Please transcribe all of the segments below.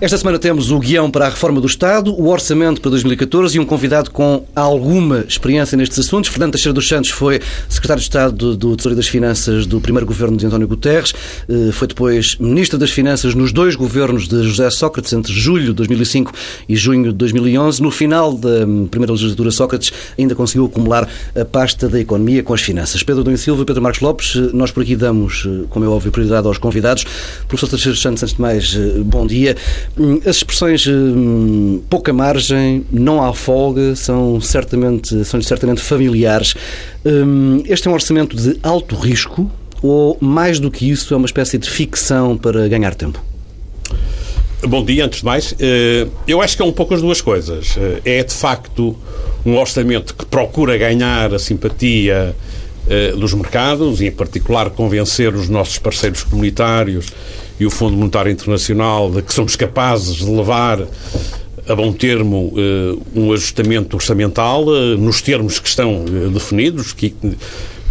Esta semana temos o guião para a reforma do Estado, o orçamento para 2014 e um convidado com alguma experiência nestes assuntos. Fernando Teixeira dos Santos foi secretário de Estado do Tesouro das Finanças do primeiro governo de António Guterres, eh, foi depois ministro das Finanças nos dois governos de José Sócrates, entre julho de 2005 e junho de 2011. No final da hum, primeira legislatura, Sócrates ainda conseguiu acumular a pasta da economia com as finanças. Pedro Domingos Silva e Pedro Marcos Lopes, eh, nós por aqui damos, eh, como é óbvio, prioridade aos convidados. Professor Teixeira dos Santos, antes de mais, bom dia. Hum, as expressões hum, pouca margem, não há folga, são certamente, são certamente familiares. Hum, este é um orçamento de alto risco ou, mais do que isso, é uma espécie de ficção para ganhar tempo? Bom dia, antes de mais. Eh, eu acho que é um pouco as duas coisas. Eh, é, de facto, um orçamento que procura ganhar a simpatia eh, dos mercados e, em particular, convencer os nossos parceiros comunitários e o Fundo Monetário Internacional de que somos capazes de levar a bom termo um ajustamento orçamental nos termos que estão definidos, que,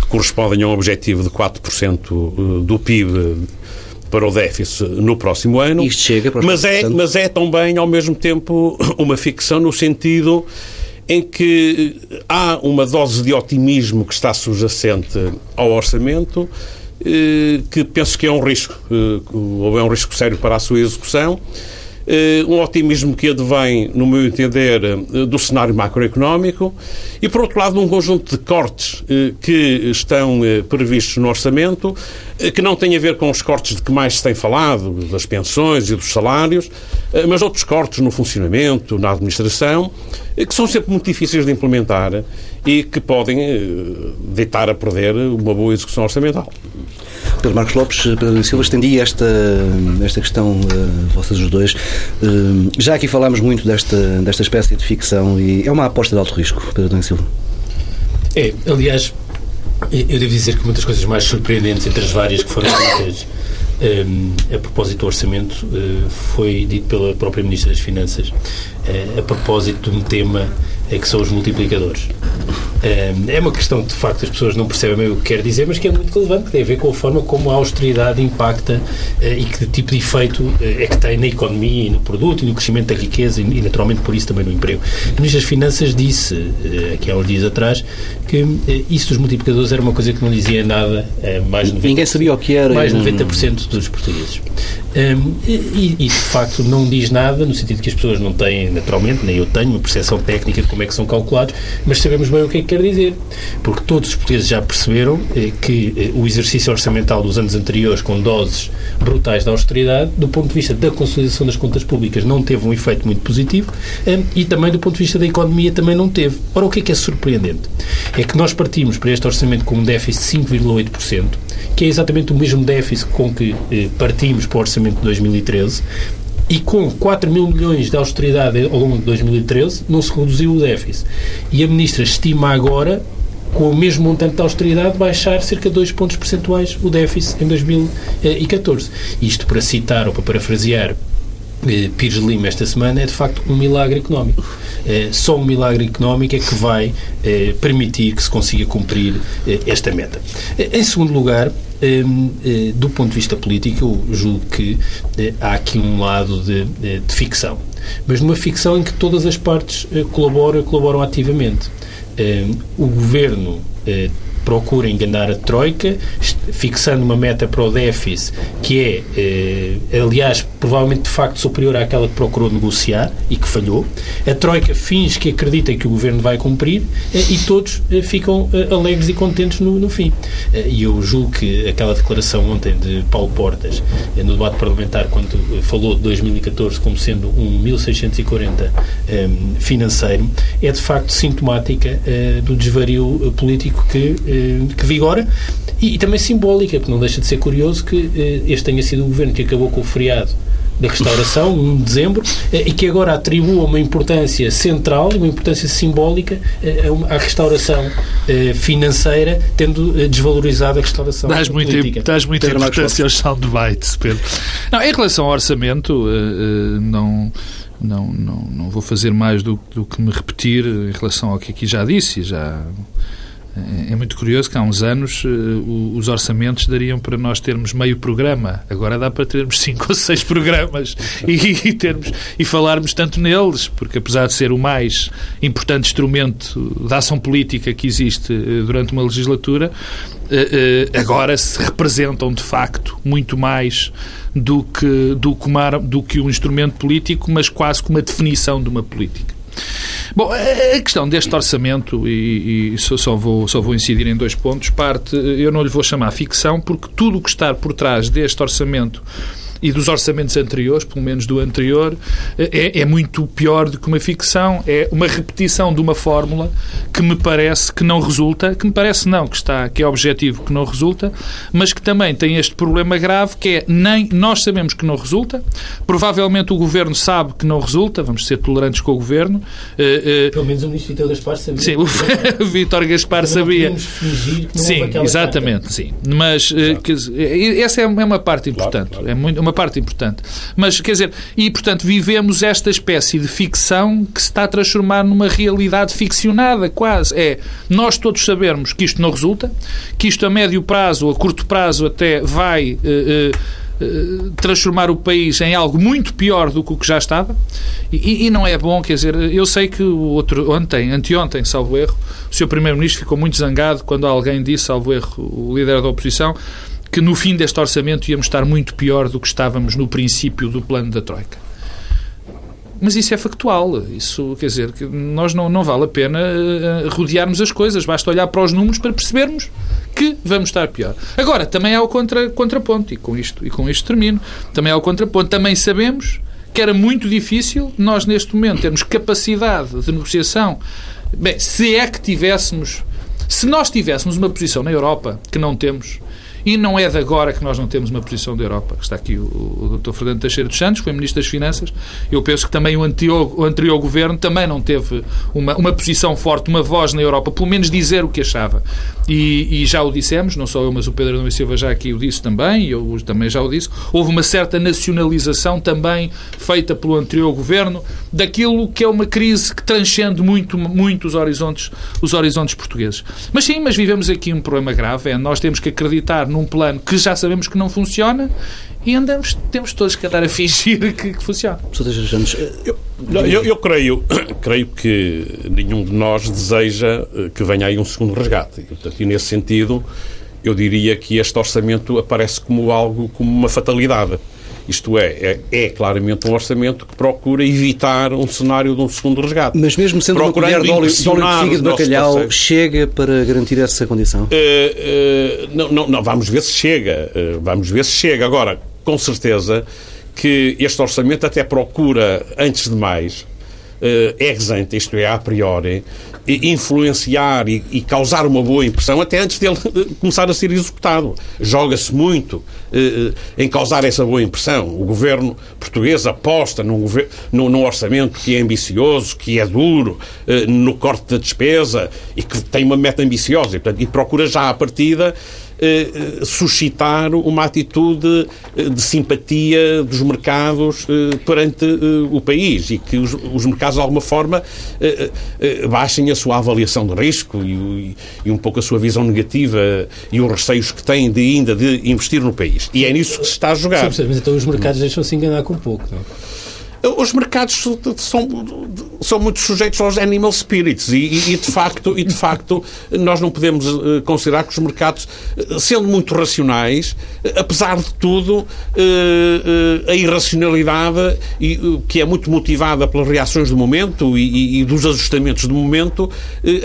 correspondem a um objetivo de 4% do PIB para o déficit no próximo ano. Isto chega para mas é, mas é também, ao mesmo tempo, uma ficção no sentido em que há uma dose de otimismo que está subjacente ao orçamento eh, que penso que é um risco, eh, ou é um risco sério para a sua execução. Eh, um otimismo que advém, no meu entender, do cenário macroeconómico e, por outro lado, um conjunto de cortes que estão previstos no orçamento que não tem a ver com os cortes de que mais se tem falado, das pensões e dos salários, mas outros cortes no funcionamento, na administração, que são sempre muito difíceis de implementar e que podem deitar a perder uma boa execução orçamental. Pedro Marcos Lopes, Pedro Silva, estendi esta, esta questão, uh, vocês os dois. Uh, já aqui falámos muito desta, desta espécie de ficção e é uma aposta de alto risco, Pedro Silva. É, aliás, eu devo dizer que uma das coisas mais surpreendentes entre as várias que foram ditas um, a propósito do orçamento uh, foi dito pela própria Ministra das Finanças a propósito de um tema uh, que são os multiplicadores. É uma questão que, de facto, as pessoas não percebem bem o que quer dizer, mas que é muito relevante, que tem a ver com a forma como a austeridade impacta e que tipo de efeito é que tem na economia e no produto e no crescimento da riqueza e, naturalmente, por isso também no emprego. A Ministra das Finanças disse, aqui há uns dias atrás, que isso dos multiplicadores era uma coisa que não dizia nada mais 90%, Ninguém sabia o que era. Mais 90% dos portugueses. Um, e, e, de facto não diz nada, no sentido que as pessoas não têm, naturalmente, nem eu tenho, uma percepção técnica de como é que são calculados, mas sabemos bem o que é que quer dizer. Porque todos os portugueses já perceberam eh, que eh, o exercício orçamental dos anos anteriores, com doses brutais da austeridade, do ponto de vista da consolidação das contas públicas, não teve um efeito muito positivo um, e também do ponto de vista da economia também não teve. Ora, o que é que é surpreendente? É que nós partimos para este orçamento com um déficit de 5,8%, que é exatamente o mesmo déficit com que eh, partimos para o orçamento de 2013, e com 4 mil milhões de austeridade ao longo de 2013, não se reduziu o déficit. E a Ministra estima agora, com o mesmo montante de austeridade, baixar cerca de 2 pontos percentuais o déficit em 2014. Isto para citar ou para parafrasear eh, Pires Lima esta semana é de facto um milagre económico. Eh, só um milagre económico é que vai eh, permitir que se consiga cumprir esta meta. Em segundo lugar, do ponto de vista político, eu julgo que há aqui um lado de, de, ficção. Mas numa ficção em que todas as partes colaboram, colaboram ativamente. O governo procura enganar a Troika, fixando uma meta para o déficit que é, eh, aliás, provavelmente de facto superior àquela que procurou negociar e que falhou. A Troika finge que acredita que o Governo vai cumprir eh, e todos eh, ficam eh, alegres e contentes no, no fim. Eh, e eu julgo que aquela declaração ontem de Paulo Portas, eh, no debate parlamentar, quando falou de 2014 como sendo um 1640 financeiro, é de facto sintomática do desvario político que que vigora e, e, também simbólica, porque não deixa de ser curioso que eh, este tenha sido o governo que acabou com o feriado da restauração, 1 de dezembro, eh, e que agora atribua uma importância central, uma importância simbólica à restauração financeira, tendo desvalorizado a restauração dás muito, política. Dás muita Pedro importância aos soundbites, Pedro. Não, em relação ao orçamento, não... Não, não, não vou fazer mais do, do que me repetir em relação ao que aqui já disse e já É muito curioso que há uns anos os orçamentos dariam para nós termos meio programa. Agora dá para termos cinco ou seis programas e, termos, e falarmos tanto neles, porque apesar de ser o mais importante instrumento da ação política que existe durante uma legislatura, agora se representam de facto muito mais do que, do que, uma, do que um instrumento político, mas quase como uma definição de uma política. Bom, a questão deste orçamento, e, e só, vou, só vou incidir em dois pontos, parte, eu não lhe vou chamar ficção, porque tudo o que está por trás deste orçamento e dos orçamentos anteriores, pelo menos do anterior, é, é, muito pior do que uma ficção. É uma repetição de uma fórmula que me parece que não resulta, que me parece não, que está, que é objetivo que não resulta, mas que também tem este problema grave que é nem nós sabemos que não resulta, provavelmente o governo sabe que não resulta, vamos ser tolerantes com o governo. Uh, uh, pelo menos o ministro Vítor Gaspar sabia. Sim, o Vítor Gaspar sabia. Fingir que não sim, exatamente, sim. Mas uh, que, essa é uma parte importante. Claro, claro. É muito, uma parte importante. Mas, quer dizer, e portanto vivemos esta espécie de ficção que se está a transformar numa realidade ficcionada, quase. É, nós todos sabemos que isto não resulta, que isto a médio prazo, a curto prazo até vai. Uh, uh, transformar o país em algo muito pior do que o que já estava e, e, não é bom, quer dizer, eu sei que o outro, ontem, anteontem, salvo erro, o Sr. Primeiro-Ministro ficou muito zangado quando alguém disse, salvo erro, o líder da oposição, que no fim deste orçamento íamos estar muito pior do que estávamos no princípio do plano da Troika. Mas isso é factual. Isso quer dizer que nós não, não vale a pena uh, rodearmos as coisas. Basta olhar para os números para percebermos que vamos estar pior. Agora, também há o contra, contraponto, e com, isto, e com isto termino. Também há o contraponto. Também sabemos que era muito difícil nós, neste momento, termos capacidade de negociação. Bem, se é que tivéssemos. Se nós tivéssemos uma posição na Europa que não temos, e não é de agora que nós não temos uma posição da Europa. Está aqui o, o Dr. Fernando Teixeira dos Santos, foi Ministro das Finanças. Eu penso que também o anterior, o anterior governo também não teve uma, uma posição forte, uma voz na Europa, pelo menos dizer o que achava. E, e já o dissemos, não só eu, mas o Pedro Adão Silva já aqui o disse também, e eu também já o disse. Houve uma certa nacionalização também feita pelo anterior governo daquilo que é uma crise que transcende muito, muito os horizontes, os horizontes portugueses. Mas sim, mas vivemos aqui um problema grave, é nós temos que acreditar num plano que já sabemos que não funciona e andamos, temos todos que andar a fingir que, que funciona. Eu, eu, eu, creio, creio que nenhum de nós deseja eh, que venha aí um segundo resgate. E, portanto, e nesse sentido, eu diria que este orçamento aparece como algo, como uma fatalidade. Isto é, é, é, claramente um orçamento que procura evitar um cenário de um segundo resgate. Mas mesmo sendo uma colher de óleo, de, óleo de fígado de bacalhau, chega para garantir essa condição? Uh, uh, não, não, não, vamos ver se chega. Uh, vamos ver se chega. Agora, com certeza que este orçamento até procura, antes de mais, ex ante, isto é, a priori, influenciar e, e, causar uma boa impressão até antes dele começar a ser executado. Joga-se muito eh, eh, em causar essa boa impressão. O governo português aposta num, num, num orçamento que é ambicioso, que é duro, eh, no corte da despesa e que tem uma meta ambiciosa e, portanto, e procura já à partida eh, eh, suscitar uma atitude eh, de simpatia dos mercados perante o país e que os, os mercados, de alguma forma, baixem a sua avaliação de risco e, e, um pouco a sua visão negativa e os receios que têm de ainda de investir no país. E é nisso que se está a jogar. Sim, mas então os mercados deixam-se enganar com pouco, não? Os mercados são, são muito sujeitos aos animal spirits e, e, de facto, e de facto nós não podemos eh, considerar que os mercados, eh, sendo muito racionais, eh, apesar de tudo, a irracionalidade, que é muito motivada pelas reações do momento e, e dos ajustamentos do momento,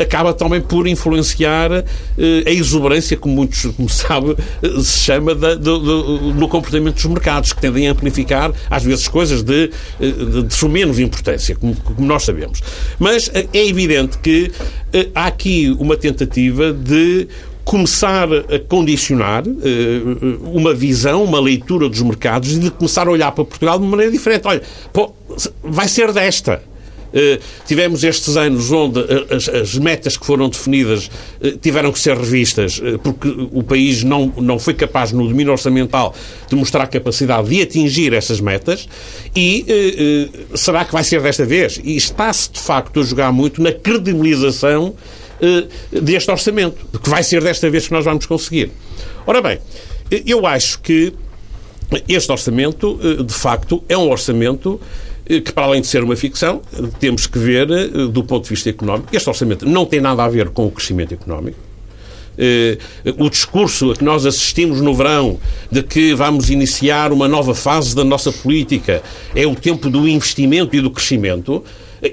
acaba também por influenciar a exuberância, como muitos, como sabe, se chama do, no comportamento dos mercados, que tendem a amplificar, às vezes, coisas de de, de menos importância, como, como, nós sabemos. Mas eh, é evidente que eh, há aqui uma tentativa de começar a condicionar uh, uma visão, uma leitura dos mercados e de começar a olhar para Portugal de uma maneira diferente. Olha, pô, vai ser desta. Eh, tivemos estes anos onde eh, as, as metas que foram definidas eh, tiveram que ser revistas porque o país não, não foi capaz, no domínio orçamental, de mostrar capacidade de atingir essas metas e será que vai ser desta vez? E está-se, de facto, a jogar muito na credibilização deste orçamento, que vai ser desta vez que nós vamos conseguir. Ora bem, eu acho que este orçamento, de facto, é um orçamento que, para além de ser uma ficção, temos que ver do ponto de vista económico. Este orçamento não tem nada a ver com o crescimento económico. o discurso a que nós assistimos no verão de que vamos iniciar uma nova fase da nossa política é o tempo do investimento e do crescimento.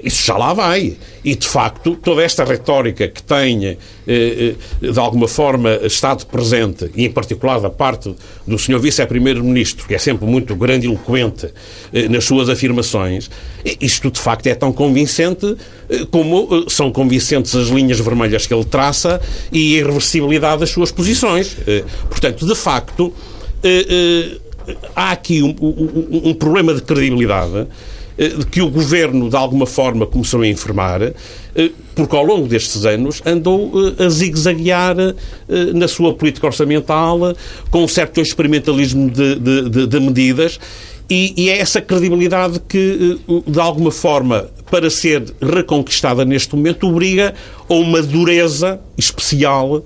Isso já lá vai. E, de facto, toda esta retórica que tem, eh, eh, de alguma forma, estado presente, e em particular da parte do Sr. Vice-Primeiro-Ministro, que é sempre muito grandiloquente eh, nas suas afirmações, isto, de facto, é tão convincente como são convincentes as linhas vermelhas que ele traça e a irreversibilidade das suas posições. Portanto, de facto, há aqui um, um, problema de credibilidade que o governo, de alguma forma, começou a informar, eh, porque ao longo destes anos andou eh, a zigue-zaguear na sua política orçamental, com um certo experimentalismo de, de, de medidas. E, e, é essa credibilidade que, de alguma forma, para ser reconquistada neste momento, obriga a uma dureza especial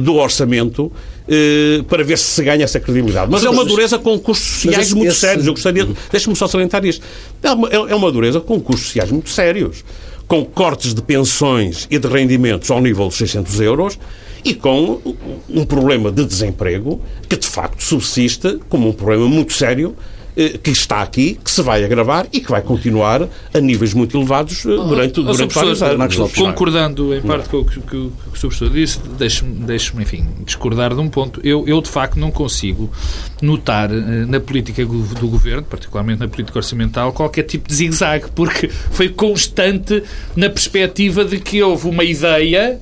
do orçamento eh, para ver se se ganha essa credibilidade. Mas, é uma dureza com custos sociais esse, muito esse... sérios. Eu gostaria, deixe-me só salientar isto. É uma, é, é uma dureza com custos sociais muito sérios, com cortes de pensões e de rendimentos ao nível de 600 euros e com um problema de desemprego que de facto subsiste como um problema muito sério que está aqui, que se vai agravar e que vai continuar a níveis muito elevados eh, durante, oh, durante vários anos. Concordando em parte com o que, que, o professor disse, deixe-me, deixe enfim, discordar de um ponto. Eu, eu, de facto, não consigo notar eh, na política do governo, particularmente na política orçamental, qualquer tipo de zigue-zague, porque foi constante na perspectiva de que houve uma ideia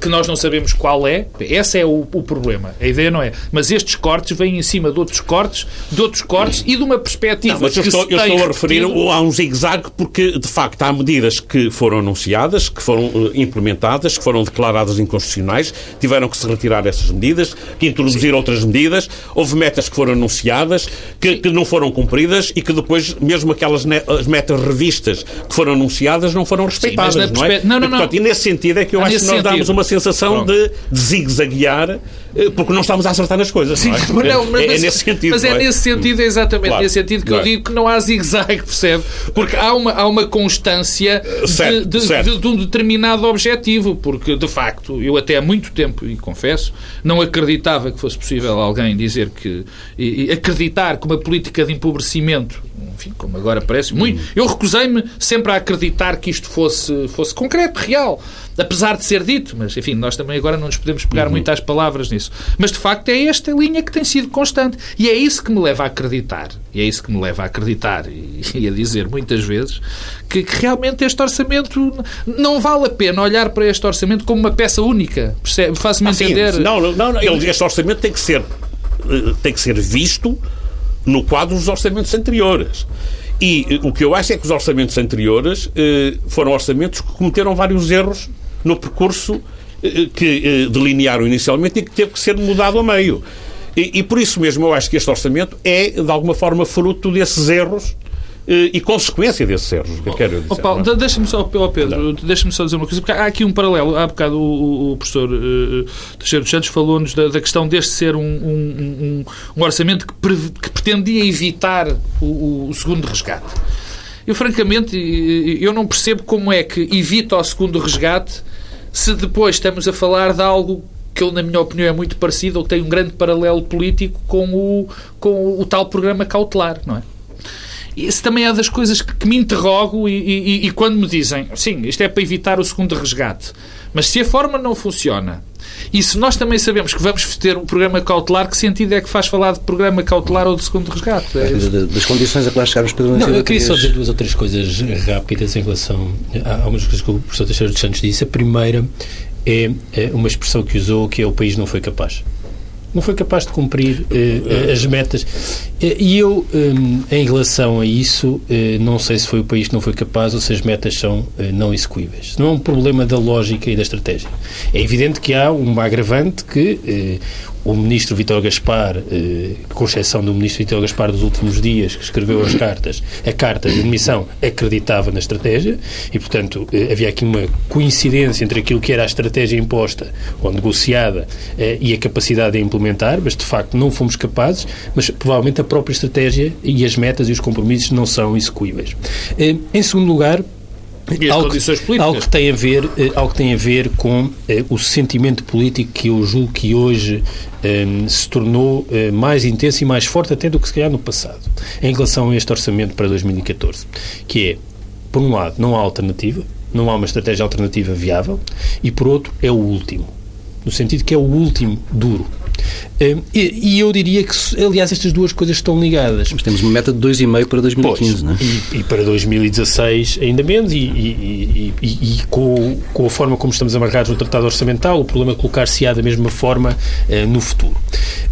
que nós não sabemos qual é. Esse é o, o problema. A ideia não é. Mas estes cortes vêm em cima de outros cortes, de outros cortes e de uma perspectiva não, mas eu estou, eu estou a referir a um zigue-zague porque, de facto, há medidas que foram anunciadas, que foram uh, implementadas, que foram declaradas inconstitucionais, tiveram que se retirar essas medidas, que introduzir outras medidas, houve metas que foram anunciadas, que, que, não foram cumpridas e que depois, mesmo aquelas as metas revistas que foram anunciadas, não foram respeitadas, Sim, não é? Não, não, e, portanto, não. E nesse sentido é que eu ah, acho que nós sentido. damos uma sensação Pronto. de, de zigue-zaguear eh, porque não estamos a acertar nas coisas. Sim, não é? Mas, não, mas, é, é, nesse sentido. Mas é, é, nesse sentido, exatamente claro. nesse sentido que eu digo que não há zigue-zague, percebe? Porque há uma, há uma constância certo, de, de, certo. De, de, um determinado objetivo, porque de facto eu até há muito tempo, e confesso, não acreditava que fosse possível alguém dizer que. E, e acreditar que uma política de empobrecimento, enfim, como agora parece, muito. Hum. Eu recusei-me sempre a acreditar que isto fosse, fosse concreto, real apesar de ser dito, mas enfim, nós também agora não nos podemos pegar uhum. muito às palavras nisso. Mas de facto é esta linha que tem sido constante. E é isso que me leva a acreditar, e é isso que me leva a acreditar e, e a dizer muitas vezes que, que, realmente este orçamento não vale a pena olhar para este orçamento como uma peça única. Faço-me ah, entender. Sim. Não, não, não, este orçamento tem que ser tem que ser visto no quadro dos orçamentos anteriores. E eh, o que eu acho é que os orçamentos anteriores eh, foram orçamentos que cometeram vários erros no percurso eh, que eh, delinearam inicialmente e que teve que ser mudado a meio. E, e, por isso mesmo eu acho que este orçamento é, de alguma forma, fruto desses erros eh, e consequência desses erros. Que quero dizer, oh, Paulo, é? deixa-me só, oh, Pedro, deixa-me só dizer uma coisa, porque há aqui um paralelo. Há bocado o, o professor uh, Teixeira dos Santos falou-nos da, da, questão deste ser um, um, um orçamento que, pre, que, pretendia evitar o, o segundo resgate. Eu, francamente, eu não percebo como é que evita o segundo resgate se depois estamos a falar de algo que, na minha opinião, é muito parecido ou que tem um grande paralelo político com o, com o tal programa cautelar, não é? Isso também é das coisas que, que me interrogo e, e, e, quando me dizem, sim, isto é para evitar o segundo resgate, mas se a forma não funciona e se nós também sabemos que vamos ter um programa cautelar, que sentido é que faz falar de programa cautelar ou de segundo resgate? É das condições a que lá chegarmos, Pedro Não, eu queria só dizer duas ou três coisas rápidas em relação a algumas coisas que o professor Teixeira dos Santos disse. A primeira é, é uma expressão que usou, que é o país não foi capaz não foi capaz de cumprir uh, as metas. Eh, e eu, em relação a isso, não sei se foi o país que não foi capaz ou se as metas são não execuíveis. Não é um problema da lógica e da estratégia. É evidente que há um agravante que o ministro Vitor Gaspar, eh, com exceção do ministro Vitor Gaspar dos últimos dias, que escreveu as cartas, a carta de admissão acreditava na estratégia e, portanto, eh, havia aqui uma coincidência entre aquilo que era a estratégia imposta ou negociada eh, e a capacidade de implementar, mas de facto não fomos capazes, mas provavelmente a própria estratégia e as metas e os compromissos não são execuíveis. Eh, em segundo lugar, algo, algo, que tem a ver, eh, algo que tem a ver com eh, o sentimento político que eu julgo que hoje eh, se tornou eh, mais intenso e mais forte até do que se calhar no passado, em relação a este orçamento para 2014, que é, por um lado, não há alternativa, não há uma estratégia alternativa viável, e por outro, é o último, no sentido que é o último duro. Hum, e, eu diria que, aliás, estas duas coisas estão ligadas. Mas temos uma meta de 2,5 para 2015, pois, não é? E, e, para 2016 ainda menos, e, e, e com, com, a forma como estamos amarrados no Tratado Orçamental, o problema é colocar-se-á da mesma forma uh, no futuro.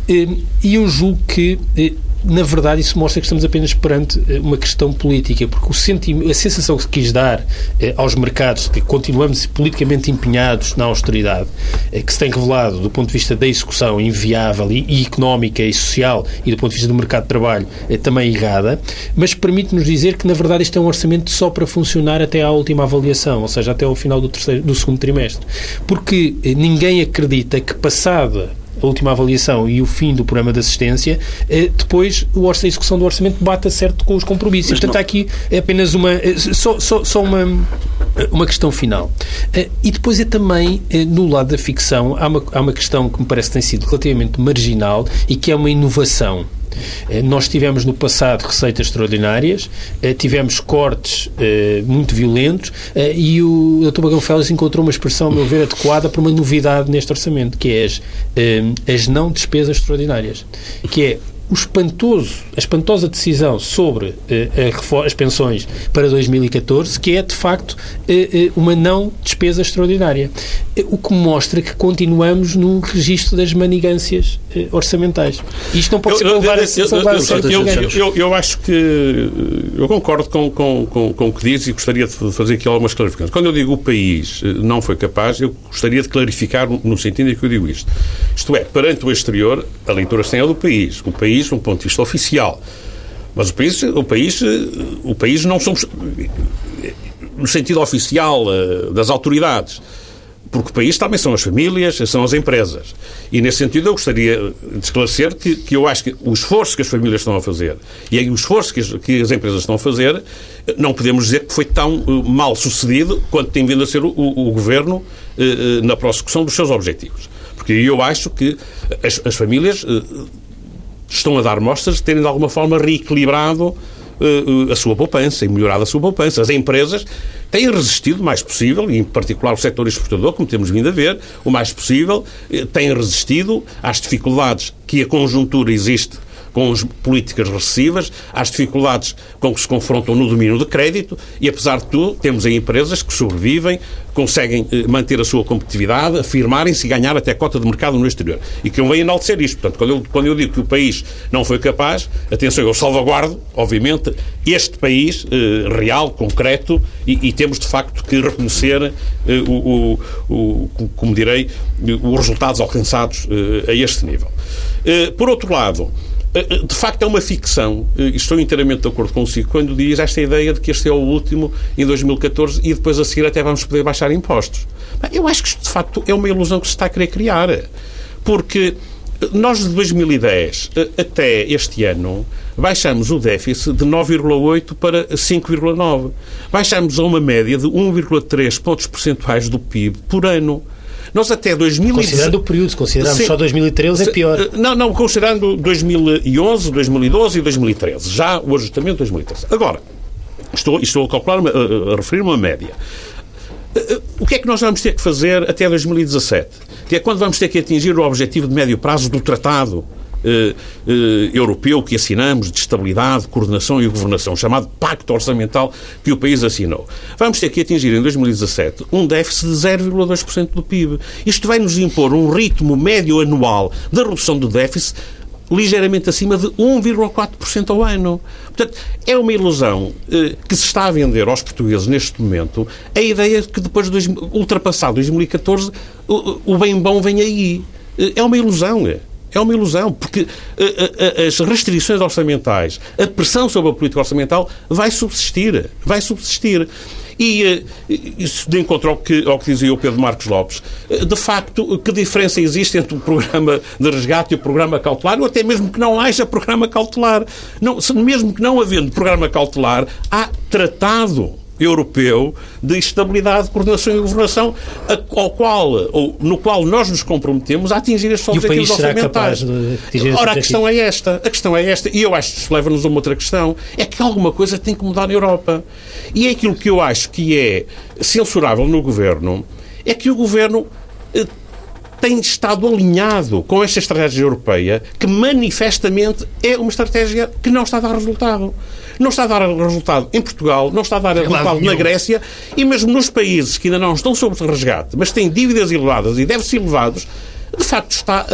Uh, e eu julgo que uh, na verdade, isso mostra que estamos apenas perante eh, uma questão política, porque o a sensação que se quis dar eh, aos mercados de que continuamos politicamente empenhados na austeridade, eh, que se tem revelado do ponto de vista da execução inviável e, e, económica e social e do ponto de vista do mercado de trabalho eh, também errada, mas permite-nos dizer que, na verdade, isto é um orçamento só para funcionar até à última avaliação, ou seja, até ao final do, terceiro, do segundo trimestre. Porque eh, ninguém acredita que, passada a última avaliação e o fim do programa de assistência, eh, depois a execução do orçamento bata certo com os compromissos. Mas Portanto, não... aqui é apenas uma. Eh, só, só, só uma uma questão final. Eh, e depois é também, no lado da ficção, há uma, há uma questão que me parece que tem sido relativamente marginal e que é uma inovação. Eh, nós tivemos no passado receitas extraordinárias, eh, tivemos cortes eh, muito violentos e o Dr. Bagão Félix encontrou uma expressão, a meu ver, adequada para uma novidade neste orçamento, que é as, as não despesas extraordinárias, que é o espantoso, a espantosa decisão sobre uh, as pensões para 2014, que é, de facto, uh, uh, uma não despesa extraordinária. o que mostra que continuamos no registro das manigâncias orçamentais. Isto não pode ser levar a eu, eu, acho que eu concordo com, com, com, com o que diz e gostaria de fazer aqui algumas clarificações. Quando eu digo o país não foi capaz, eu gostaria de clarificar no sentido em que eu digo isto. Isto é, perante o exterior, a leitura sem é do país. O país país, um ponto de vista oficial. Mas o país, o país, o país não somos no sentido oficial eh, das autoridades. Porque o país também são as famílias, são as empresas. E, nesse sentido, eu gostaria de esclarecer que, que eu acho que o esforço que as famílias estão a fazer e o esforço que as, que as empresas estão a fazer, não podemos dizer que foi tão uh, mal sucedido quanto tem vindo a ser o, o, Governo na prossecução dos seus objetivos. Porque eu acho que as, as famílias estão a dar mostras de terem de alguma forma reequilibrado uh, a sua poupança e melhorado a sua poupança. As empresas têm resistido o mais possível, e em particular o setor exportador, como temos vindo a ver, o mais possível, uh, têm resistido às dificuldades que a conjuntura existe com as políticas recessivas, às dificuldades com que se confrontam no domínio de crédito e, apesar de tudo, temos aí empresas que sobrevivem, conseguem eh, manter a sua competitividade, afirmarem-se e ganhar até cota de mercado no exterior. E que eu venho enaltecer isto. Portanto, quando eu, quando eu digo que o país não foi capaz, atenção, eu salvaguardo, obviamente, este país eh, real, concreto, e, e, temos de facto que reconhecer eh, o, o, o, como direi, os resultados alcançados eh, a este nível. Eh, por outro lado, eh, eh, de facto é uma ficção, eh, estou inteiramente de acordo consigo, quando diz esta ideia de que este é o último em 2014 e depois a seguir até vamos poder baixar impostos. Eu acho que isto, de facto, é uma ilusão que se está a querer criar. Porque nós de 2010 até este ano baixamos o déficit de 9,8 para 5,9. Baixamos a uma média de 1,3 pontos percentuais do PIB por ano. Nós até 2017... Considerando o período, se considerarmos só 2013, é pior. Eh, não, não, considerando 2011, 2012 e 2013. Já o ajustamento de 2013. Agora, estou, estou a calcular, a, a, a referir uma média. Eh, eh, o que é que nós vamos ter que fazer até 2017? Que é quando vamos ter que atingir o objetivo de médio prazo do Tratado eh, eh, europeu que assinamos de estabilidade, coordenação e governação, chamado Pacto Orçamental que o país assinou. Vamos ter que atingir em 2017 um déficit de 0,2% do PIB. Isto vai nos impor um ritmo médio anual de redução do déficit ligeiramente acima de 1,4% ao ano. Portanto, é uma ilusão eh, que se está a vender aos portugueses neste momento a ideia de que depois de ultrapassar 2014 o, o bem bom vem aí. Eh, é uma ilusão. É uma ilusão, porque as restrições orçamentais, a pressão sobre a política orçamental vai subsistir. Vai subsistir. E eh, isso de encontro ao que, ao que dizia o Pedro Marcos Lopes, eh, de facto, que diferença existe entre o programa de resgate e o programa cautelar, ou até mesmo que não haja programa cautelar. Não, mesmo que não havendo programa cautelar, há tratado europeu de estabilidade, coordenação e governação, ao qual, ou, no qual nós nos comprometemos a atingir estes objetivos orçamentais. Ora, a questão é esta. A questão é esta. E eu acho que isso leva-nos a uma outra questão. É que alguma coisa tem que mudar na Europa. E é aquilo que eu acho que é censurável no governo, é que o governo eh, tem estado alinhado com esta estratégia europeia, que manifestamente é uma estratégia que não está a dar resultado. Não está a dar resultado em Portugal, não está a dar resultado na Grécia e mesmo nos países que ainda não estão sob resgate, mas têm dívidas elevadas e devem ser elevados, de facto está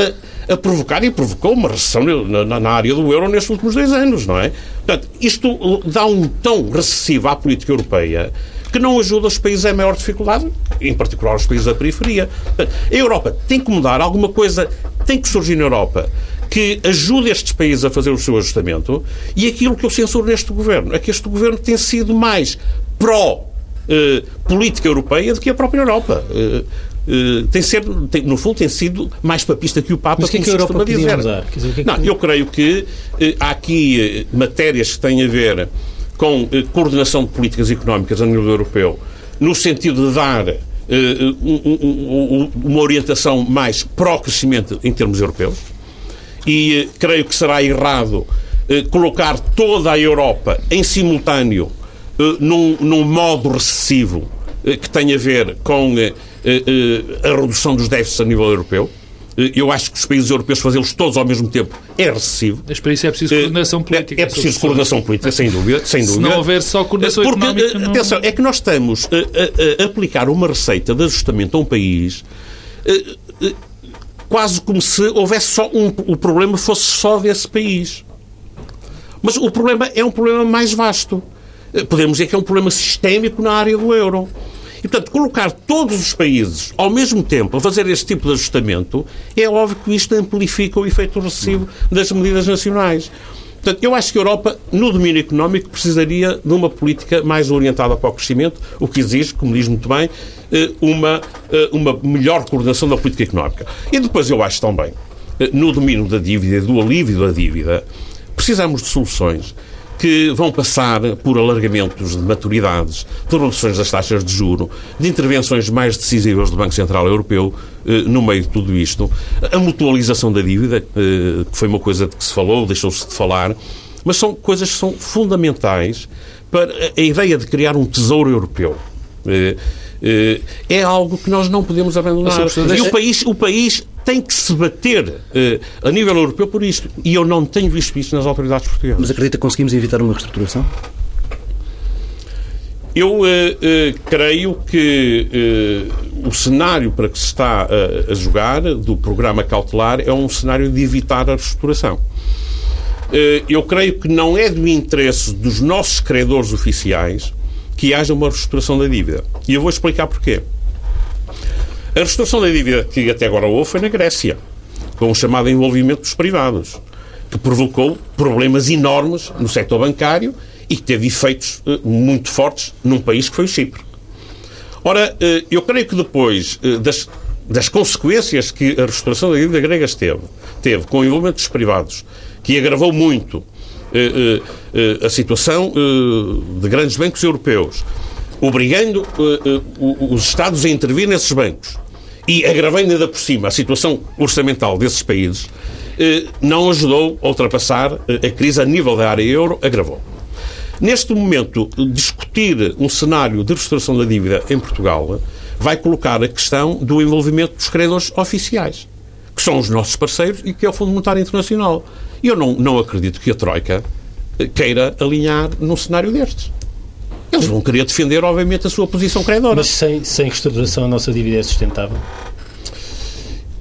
a, a, provocar e provocou uma recessão na, na, área do euro nestes últimos dois anos, não é? Portanto, isto dá um tom recessivo à política europeia que não ajuda os países em maior dificuldade, em particular os países da periferia. A Europa tem que mudar, alguma coisa tem que surgir na Europa que ajude estes países a fazer o seu ajustamento e aquilo que eu censuro neste governo é que este governo tem sido mais pró-política europeia do que a própria Europa. Uh, tem sido, tem, no fundo, tem sido mais papista que o Papa, Mas que é que a Europa dizer. Dizer, que é que... Não, eu creio que uh, há aqui uh, matérias que têm a ver com coordenação de políticas económicas a nível europeu, no sentido de dar um, um, uma orientação mais pró-crescimento em termos europeus e eh, creio que será errado eh, colocar toda a Europa em simultâneo eh, num, num modo recessivo que tem a ver com a redução dos déficits a nível europeu. Eu acho que os países europeus fazê-los todos ao mesmo tempo é recessivo. Mas para isso é preciso coordenação política. É, é preciso coordenação política, sem dúvida. Sem dúvida. Se não houver só coordenação Porque, económica... Não... Atenção, é que nós estamos a, a, a aplicar uma receita de ajustamento a um país quase como se houvesse só um, o problema fosse só desse país. Mas o problema é um problema mais vasto. Eh, podemos dizer que é um problema sistémico na área do euro. E, portanto, colocar todos os países ao mesmo tempo a fazer este tipo de ajustamento, é óbvio que isto amplifica o efeito recessivo das medidas nacionais. Portanto, eu acho que a Europa, no domínio económico, precisaria de uma política mais orientada para o crescimento, o que exige, como diz muito bem, eh, uma, eh, uma melhor coordenação da política económica. E depois eu acho também, eh, no domínio da dívida, do alívio da dívida, precisamos de soluções que vão passar por alargamentos de maturidades, de reduções das taxas de juro, de intervenções mais decisivas do Banco Central Europeu eh, no meio de tudo isto, a mutualização da dívida, eh, que foi uma coisa de que se falou, deixou-se de falar, mas são coisas que são fundamentais para a ideia de criar um tesouro europeu. Eh, é algo que nós não podemos abandonar. E o país, o país tem que se bater uh, a nível europeu por isto. E eu não tenho visto isso nas autoridades portuguesas. Mas acredita que conseguimos evitar uma reestruturação? Eu uh, uh, creio que o cenário para que se está a jogar do programa cautelar é um cenário de evitar a reestruturação. eu creio que não é do interesse dos nossos credores oficiais que haja uma reestruturação da dívida. E eu vou explicar porquê. A restituição da dívida que até agora houve foi na Grécia, com o chamado envolvimento dos privados, que provocou problemas enormes no setor bancário e que teve efeitos eh, muito fortes num país que foi o Chipre. Ora, eh, eu creio que depois eh, das, das consequências que a restauração da dívida grega teve, teve com o envolvimento dos privados, que agravou muito a situação de grandes bancos europeus, obrigando os Estados a intervir nesses bancos, e agravando ainda por cima a situação orçamental desses países, eh, não ajudou a ultrapassar eh, a crise a nível da área euro, agravou. Neste momento, discutir um cenário de restauração da dívida em Portugal vai colocar a questão do envolvimento dos credores oficiais, que são os nossos parceiros e que é o Fundo Monetário Internacional. Eu não, não acredito que a Troika eh, queira alinhar num cenário destes. Eles vão querer defender, obviamente, a sua posição credora. Mas sem, sem reestruturação a nossa dívida é sustentável?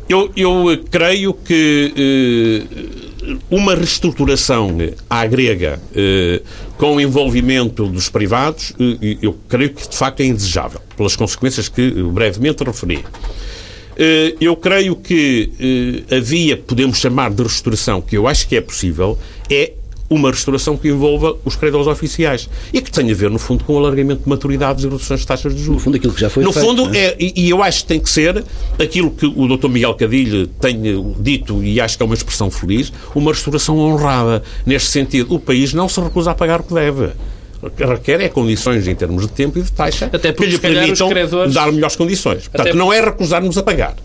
Eu, eu creio que eh, uma reestruturação à grega eh, com o envolvimento dos privados, eh, eu creio que de facto é indesejável, pelas consequências que brevemente referi. Eh, eu creio que eh, havia, podemos chamar de restauração, que eu acho que é possível, é uma restauração que envolva os credores oficiais e que tenha a ver, no fundo, com o alargamento de maturidades e reduções de taxas de juros. No fundo, aquilo que já foi No feito, fundo, é? é, e, e eu acho que tem que ser aquilo que o Dr. Miguel Cadilho tem dito, e acho que é uma expressão feliz, uma restauração honrada. Neste sentido, o país não se recusa a pagar o que deve requer é condições em termos de tempo e de taxa Até porque, que lhe permitam credores- dar melhores condições. Portanto, Até- não é recusar-nos a pagar.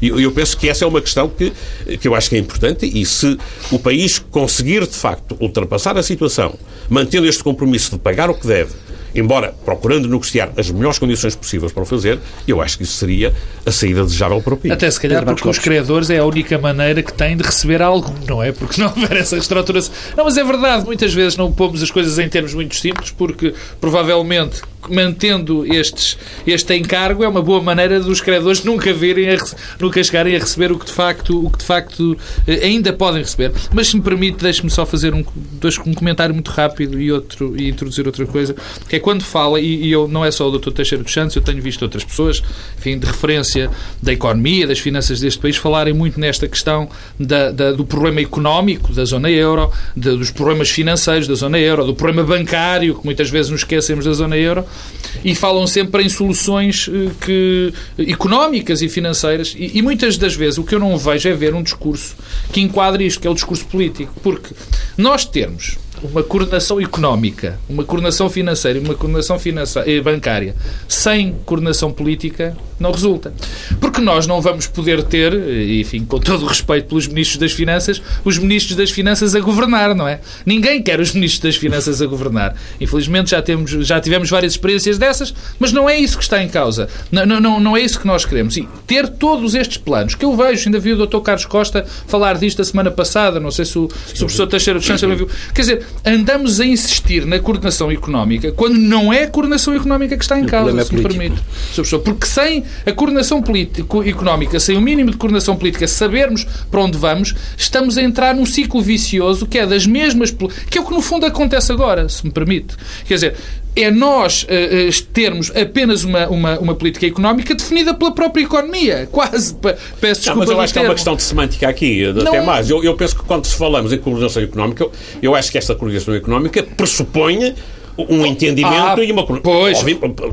Eu, eu penso que essa é uma questão que, que eu acho que é importante e se o país conseguir, de facto, ultrapassar a situação, mantendo este compromisso de pagar o que deve, embora procurando negociar as melhores condições possíveis para o fazer, eu acho que isso seria a saída desejável para o país. Até se calhar Pedro porque os credores é a única maneira que têm de receber algo, não é? Porque se não houver essa reestruturação. Não, mas é verdade, muitas vezes não pomos as coisas em termos muito simples, porque provavelmente mantendo estes, este encargo é uma boa maneira dos credores nunca virem a, nunca chegarem a receber o que de facto, o que de facto eh, ainda podem receber. Mas se me permite, deixe-me só fazer um, um comentário muito rápido e, outro, e introduzir outra coisa, que é quando fala, e, e eu não é só o Dr. Teixeira dos Santos, eu tenho visto outras pessoas, enfim, de referência da economia, das finanças deste país, falarem muito nesta questão da- da- do problema económico da zona euro, de- dos problemas financeiros da zona euro, do problema bancário, que muitas vezes nos esquecemos da zona euro, e falam sempre em soluções eh, que, económicas e financeiras, e, e muitas das vezes o que eu não vejo é ver um discurso que enquadre isto, que é o discurso político, porque nós termos uma coordenação económica, uma coordenação financeira e uma coordenação financeira, eh, bancária sem coordenação política não resulta. Porque nós não vamos poder ter, eh, enfim, com todo o respeito pelos ministros das Finanças, os ministros das Finanças a governar, não é? Ninguém quer os ministros das Finanças a governar. Infelizmente já, temos, já tivemos várias experiências dessas, mas não é isso que está em causa. Não, não, não, é isso que nós queremos. E ter todos estes planos, que eu vejo, ainda vi o Dr. Carlos Costa falar disto a semana passada, não sei se o, se o professor Teixeira de Santos viu. Quer dizer, andamos a insistir na coordenação económica quando não é a coordenação económica que está em causa, é se me permite. Porque sem a coordenação político, económica, sem o mínimo de coordenação política, sabermos para onde vamos, estamos a entrar num ciclo vicioso que é das mesmas. que é o que no fundo acontece agora, se me permite. Quer dizer. É nós eh, eh, termos apenas uma, uma, uma política económica definida pela própria economia. Quase. Peço Não, desculpa mas eu acho que é uma termo. questão de semântica aqui, até Não- mais. Eu, eu penso que quando falamos em coordenação económica, eu, eu acho que esta coordenação económica pressupõe um entendimento Ah, e uma pois.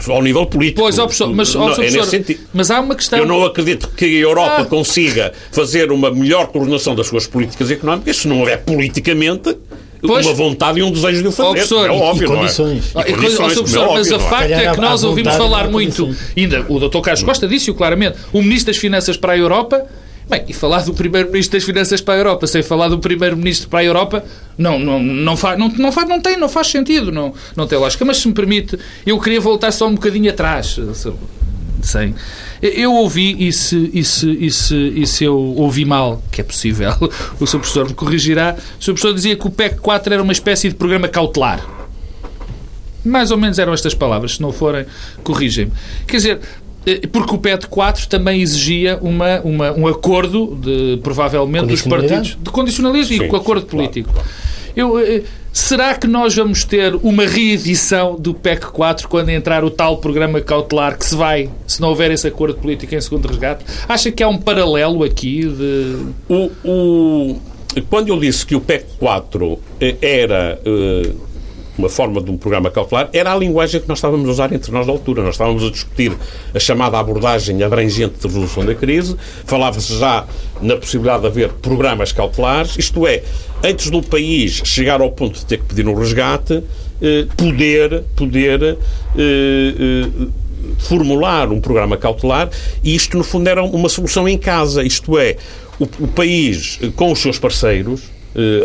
ao, ao nível político. Pois, ó, professor, mas, ó, Não, é professor, sentido. mas há uma questão. Eu não acredito que a Europa Ah. consiga fazer uma melhor coordenação das suas políticas económicas se não houver politicamente Pois. uma vontade e um desejo de o fazer. professor, é e- óbvio, e não é? condições. E Ah, e condições, ó, Sr. como é professor, mas óbvio, a não é? facto é que nós ouvimos falar muito, condições. ainda o Dr. Carlos Costa disse-o claramente, o Ministro das Finanças para a Europa, bem, e falar do Primeiro-Ministro das Finanças para a Europa sem falar do Primeiro-Ministro para a Europa, não, não, não, faz, não, não, faz, não tem, não faz sentido, não, não tem lógica. Mas se me permite, eu queria voltar só um bocadinho atrás. se- Sem. Eu ouvi, e se, e, se, e, se, eu ouvi mal, que é possível, o Sr. Professor me corrigirá, o Sr. Professor dizia que o PEC 4 era uma espécie de programa cautelar. Mais ou menos eram estas palavras, se não forem, corrigem-me. Quer dizer, porque o PET 4 também exigia uma, uma, um acordo, de, provavelmente, dos partidos. De condicionalismo e Sim, com acordo claro, político. Eu, eh, será que nós vamos ter uma reedição do PEC 4 quando entrar o tal programa cautelar que se vai, se não houver esse acordo político em segundo resgate? Acha que há um paralelo aqui de. O, o- quando eu disse que o PEC 4 eh, era eh, uma forma de um programa cautelar, era a linguagem que nós estávamos a usar entre nós na altura. Nós estávamos a discutir a chamada abordagem abrangente de resolução da crise, falava-se já na possibilidade de haver programas cautelares, isto é, antes do país chegar ao ponto de ter que pedir um resgate, eh, poder, poder eh, eh, formular um programa cautelar e isto, no fundo, era uma solução em casa. Isto é, o, o país, com os seus parceiros,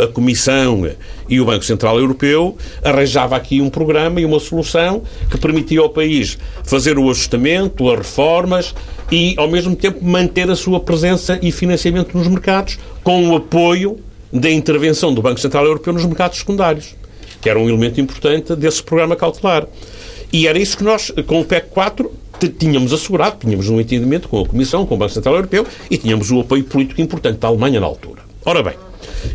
a Comissão e o Banco Central Europeu, arranjava aqui um programa e uma solução que permitia ao país fazer o ajustamento, as reformas e, ao mesmo tempo, manter a sua presença e financiamento nos mercados com o apoio da intervenção do Banco Central Europeu nos mercados secundários, que era um elemento importante desse programa cautelar. E era isso que nós, com o PEC 4, t- tínhamos assegurado, tínhamos um entendimento com a Comissão, com o Banco Central Europeu e tínhamos o apoio político importante da Alemanha na altura. Ora bem,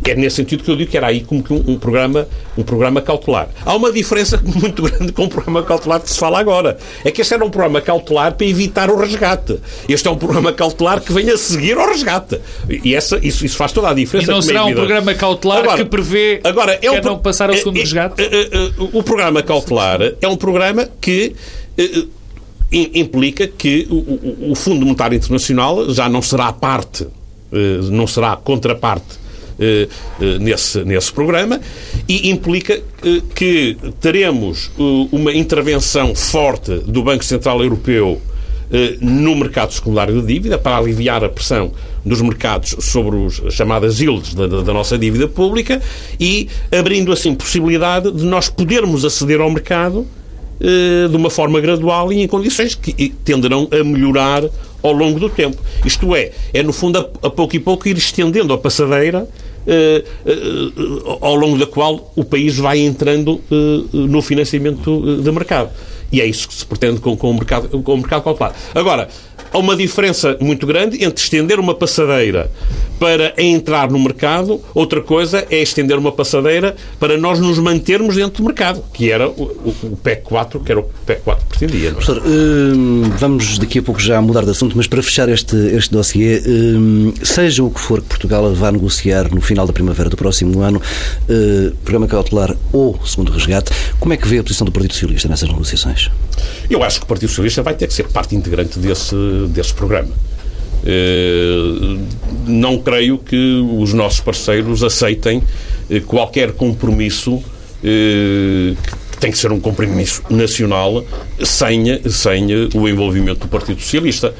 É nesse sentido que eu digo que era aí como que um, um programa, um programa cautelar. Há uma diferença muito grande com o programa cautelar que se fala agora. É que este era um programa cautelar para evitar o resgate. Este é um programa cautelar que vem a seguir ao resgate. E essa, isso, isso faz toda a diferença. E não será um programa cautelar agora, que prevê agora, é um, não passar ao segundo é, resgate? É, é, o programa cautelar é um programa que implica que o, Fundo Monetário Internacional já não será parte, eh, não será contraparte eh, eh, nesse, nesse programa e implica que teremos uma intervenção forte do Banco Central Europeu no mercado secundário de dívida para aliviar a pressão dos mercados sobre as chamadas yields da, da, nossa dívida pública e abrindo assim possibilidade de nós podermos aceder ao mercado eh, de uma forma gradual e em condições que tenderão a melhorar ao longo do tempo. Isto é, é no fundo a, a pouco e pouco ir estendendo a passadeira ao longo da qual o país vai entrando no financiamento de mercado. E é isso que se pretende com, com, o, mercado, com o mercado cautelar. Agora, há uma diferença muito grande entre estender uma passadeira para entrar no mercado, outra coisa é estender uma passadeira para nós nos mantermos dentro do mercado, que era o, o, PEC 4, que era o PEC 4 que pretendia. É? Professor, hum, vamos daqui a pouco já mudar de assunto, mas para fechar este, este dossiê, hum, seja o que for que Portugal vá negociar no final da primavera do próximo ano, hum, programa cautelar ou segundo resgate, como é que vê a posição do Partido Socialista nessas negociações? Eu acho que o Partido Socialista vai ter que ser parte integrante desse, desse programa. Eh, não creio que os nossos parceiros aceitem eh, qualquer compromisso eh, que tem que ser um compromisso nacional sem, sem o envolvimento do Partido Socialista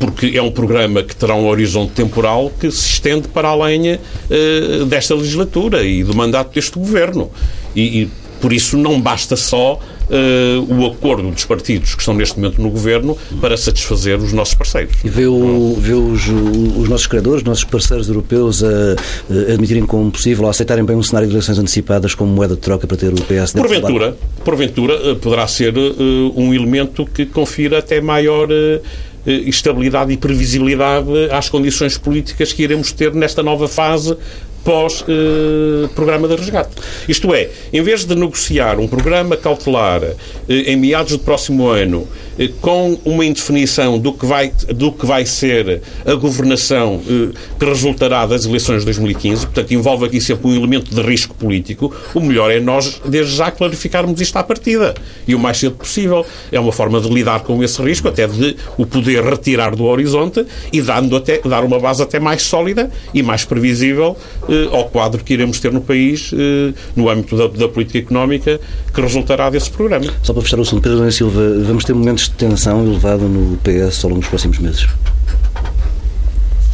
porque é um programa que terá um horizonte temporal que se estende para além uh, desta legislatura e do mandato deste governo. E, e por isso não basta só uh, o acordo dos partidos que estão neste momento no governo para satisfazer os nossos parceiros. E vê, o, vê os, os, nossos criadores, os nossos parceiros europeus a, a admitirem como possível, a aceitarem bem um cenário de eleições antecipadas como moeda de troca para ter o PS Porventura, porventura eh, poderá ser uh, um elemento que confira até maior uh, estabilidade e previsibilidade às condições políticas que iremos ter nesta nova fase pós-programa de resgate. Isto é, em vez de negociar um programa cautelar eh, em meados do próximo ano eh, com uma indefinição do que vai, do que vai ser a governação eh, que resultará das eleições de 2015, portanto, envolve aqui sempre um elemento de risco político, o melhor é nós, desde já, clarificarmos isto à partida. E o mais cedo possível. É uma forma de lidar com esse risco, até de o poder retirar do horizonte e dando até, dar uma base até mais sólida e mais previsível eh, ao quadro que iremos ter no país eh, no âmbito da, da, política económica que resultará desse programa. Só para fechar o assunto, Pedro Silva, vamos ter momentos de tensão elevada no PS ao longo dos próximos meses?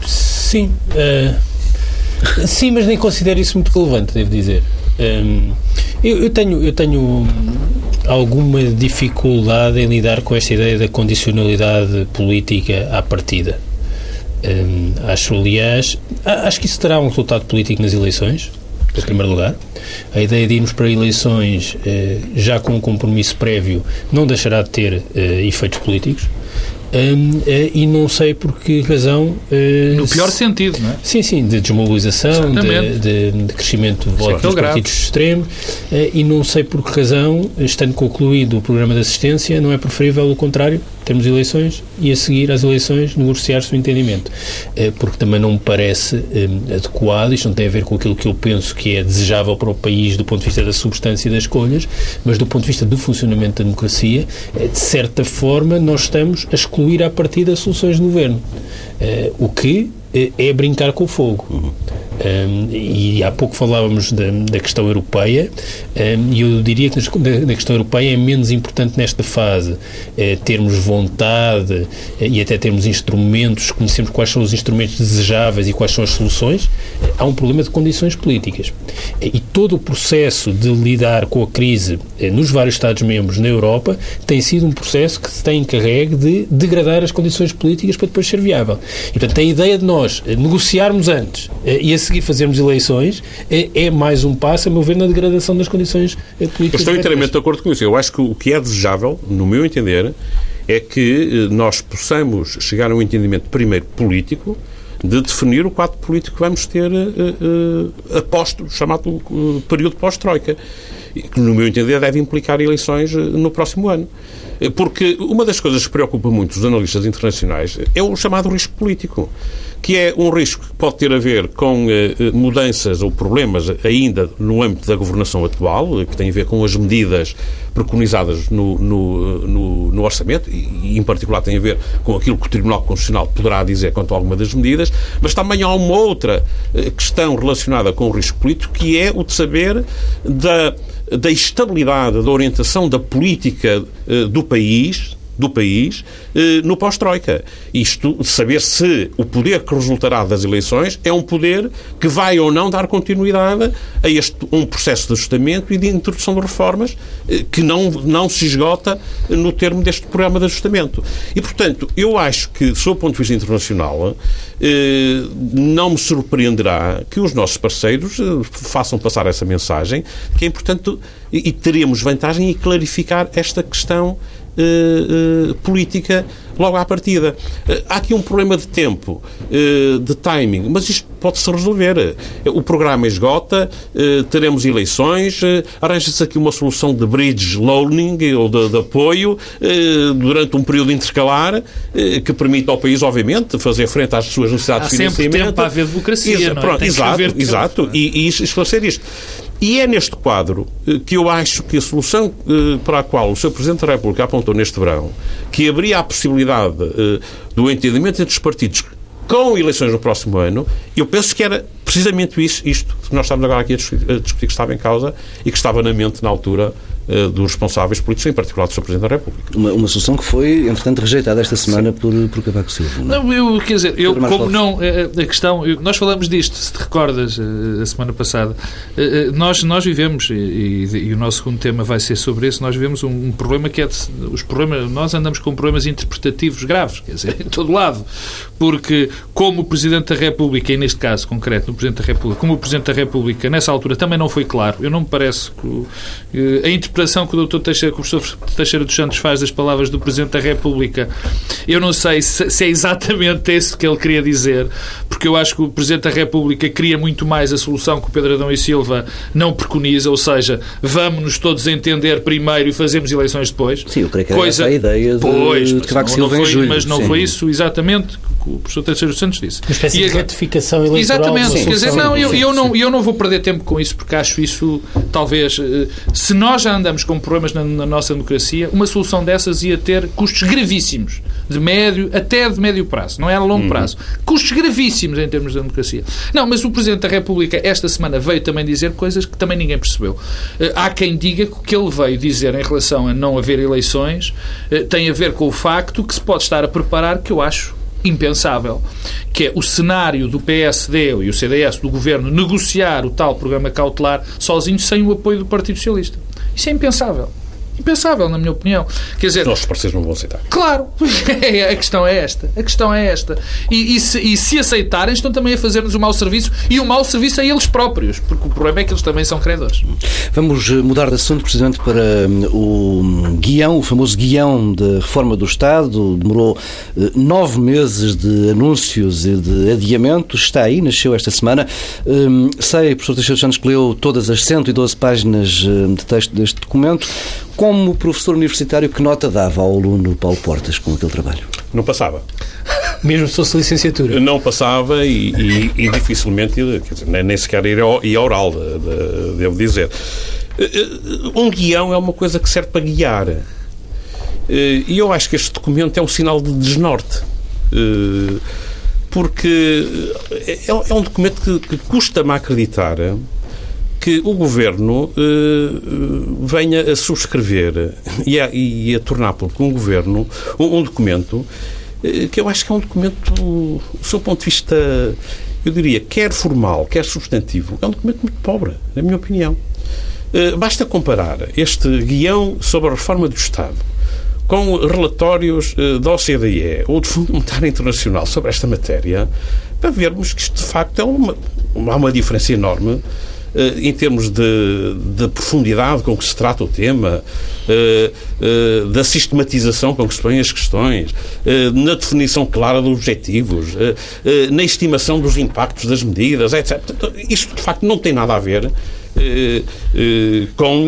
Sim. Uh, sim, mas nem considero isso muito relevante, devo dizer. Um, eu, eu, tenho, eu tenho alguma dificuldade em lidar com esta ideia da condicionalidade política à partida. Um, acho, aliás, acho que isso terá um resultado político nas eleições, em primeiro lugar. A ideia de irmos para eleições eh, já com um compromisso prévio não deixará de ter eh, efeitos políticos. Um, eh, e não sei por que razão. No pior sentido, não é? Sim, sim, de desmobilização, de, de, de, crescimento de votos dos partidos extremos, e não sei por que razão, estando concluído o programa de assistência, não é preferível o contrário, termos eleições e a seguir às eleições negociar-se o entendimento. Porque também não me parece adequado, isto não tem a ver com aquilo que eu penso que é desejável para o país do ponto de vista da substância das escolhas, mas do ponto de vista do funcionamento da democracia, de certa forma nós estamos a excluir incluir a partir das soluções do governo. O que é brincar com o fogo. Uhum. Um, e há pouco falávamos da, da questão europeia, um, e eu diria que na questão europeia é menos importante nesta fase é, termos vontade é, e até termos instrumentos, conhecermos quais são os instrumentos desejáveis e quais são as soluções. Há um problema de condições políticas. E todo o processo de lidar com a crise nos vários Estados-membros na Europa tem sido um processo que se tem encarregue de degradar as condições políticas para depois ser viável. E, portanto, a ideia de nós negociarmos antes e a seguir fazermos eleições, é, é, mais um passo, a meu ver, na degradação das condições eh, políticas. Eu estou inteiramente de acordo com isso. Eu acho que o que é desejável, no meu entender, é que eh, nós possamos chegar a um entendimento, primeiro, político, de definir o quadro político que vamos ter uh, uh, após o chamado uh, período pós-Troika, que, no meu entender, deve implicar eleições no próximo ano. Porque uma das coisas que preocupa muito os analistas internacionais é o chamado risco político que é um risco que pode ter a ver com eh, mudanças ou problemas ainda no âmbito da governação atual, que tem a ver com as medidas preconizadas no, no, no, no orçamento, e, em particular tem a ver com aquilo que o Tribunal Constitucional poderá dizer quanto a alguma das medidas, mas também há uma outra eh, questão relacionada com o risco político, que é o de saber da, da estabilidade, da orientação da política eh, do país, do país eh, no pós-Troika. Isto, saber se o poder que resultará das eleições é um poder que vai ou não dar continuidade a este um processo de ajustamento e de introdução de reformas eh, que não, não se esgota no termo deste programa de ajustamento. E, portanto, eu acho que, sob o ponto de vista internacional, eh, não me surpreenderá que os nossos parceiros façam passar essa mensagem, que é importante e teremos vantagem em clarificar esta questão uh, uh, política logo à partida. Uh, há aqui um problema de tempo, de timing, mas isto pode-se resolver. O programa esgota, teremos eleições, arranja-se aqui uma solução de bridge loaning ou de, de apoio durante um período intercalar que permite ao país, obviamente, fazer frente às suas necessidades há de financiamento. Há sempre tempo para haver democracia, Exa é? Pronto, exato, exato. E, e esclarecer isto. E é neste quadro eh, que eu acho que a solução eh, para a qual o Sr. Presidente da República apontou neste verão, que abria a possibilidade eh, do entendimento entre os partidos com eleições no próximo ano, eu penso que era precisamente isso, isto que nós estamos agora aqui a discutir, que estava em causa e que estava na mente na altura dos responsáveis políticos, em particular do Sr. Presidente da República. Uma, uma, solução que foi, entretanto, rejeitada esta semana por, por Cavaco Silva. Não, é? não eu, quer dizer, eu, como não, eh, a questão, eu, nós falamos disto, se te recordas, eh, a semana passada, nós, nós vivemos, e, e, e, o nosso segundo tema vai ser sobre isso, nós vivemos um, um problema que é, de, os problemas, nós andamos com problemas interpretativos graves, quer dizer, em todo lado, porque como o Presidente da República, e neste caso concreto, no Presidente da República, como o Presidente da República, nessa altura, também não foi claro, eu não me parece que a interpretação que o Dr. Teixeira, que o professor Teixeira dos Santos faz das palavras do Presidente da República, eu não sei se, se é exatamente isso que ele queria dizer, porque eu acho que o Presidente da República queria muito mais a solução que o Pedro Adão e Silva não preconiza, ou seja, vamos-nos todos entender primeiro e fazemos eleições depois. Sim, eu creio que era Coisa... essa a ideia de, pois, de Cavaco Silva foi, em julho. Mas não sim. foi isso exatamente que o professor Teixeira dos Santos disse. Uma espécie e de retificação eleitoral. Exatamente. Quer dizer, não, eu, eu, não, eu não vou perder tempo com isso, porque acho isso, talvez, eh, se nós já andamos com problemas na, na nossa democracia, uma solução dessas ia ter custos gravíssimos, de médio, até de médio prazo, não é a longo uhum. prazo. Custos gravíssimos em termos de democracia. Não, mas o Presidente da República, esta semana, veio também dizer coisas que também ninguém percebeu. Eh, há quem diga que o que ele veio dizer em relação a não haver eleições eh, tem a ver com o facto que se pode estar a preparar, que eu acho impensável, que é o cenário do PSD e o CDS do governo negociar o tal programa cautelar sozinho sem o apoio do Partido Socialista. Isso é impensável impensável, na minha opinião. Quer dizer, Os nossos parceiros não vão aceitar. Claro, a questão é esta. A questão é esta. E, e, se, e se aceitarem, estão também a fazer-nos um mau serviço e um mau serviço a eles próprios, porque o problema é que eles também são credores. Vamos eh, mudar de assunto, precisamente, para hum, o guião, o famoso guião da reforma do Estado. Demorou eh, nove meses de anúncios e de adiamentos. Está aí, nasceu esta semana. Hum, sei, professor Teixeira Santos, que leu todas as 112 páginas hum, de texto deste documento. Como professor universitário, que nota dava ao aluno Paulo Portas com aquele trabalho? Não passava. Mesmo se fosse licenciatura? Não passava e, e, e dificilmente, dizer, nem sequer ia oral, devo dizer. Eh, eh, um guião é uma coisa que serve para guiar. Eh, e eu acho que este documento é um sinal de desnorte. Porque é, é um documento que, que custa-me acreditar que o Governo uh, venha a subscrever e a, e a tornar público um Governo, um, um documento uh, que eu acho que é um documento, do seu ponto de vista, eu diria, quer formal, quer substantivo, é um documento muito pobre, na minha opinião. Basta comparar este guião sobre a reforma do Estado com relatórios da OCDE ou do Fundo Monetário Internacional sobre esta matéria para vermos que isto, de facto, é uma, há uma diferença enorme em termos de, de, profundidade com que se trata o tema, da sistematização com que se põem as questões, na definição clara dos objetivos, na estimação dos impactos das medidas, etc. Isto, de facto, não tem nada a ver com,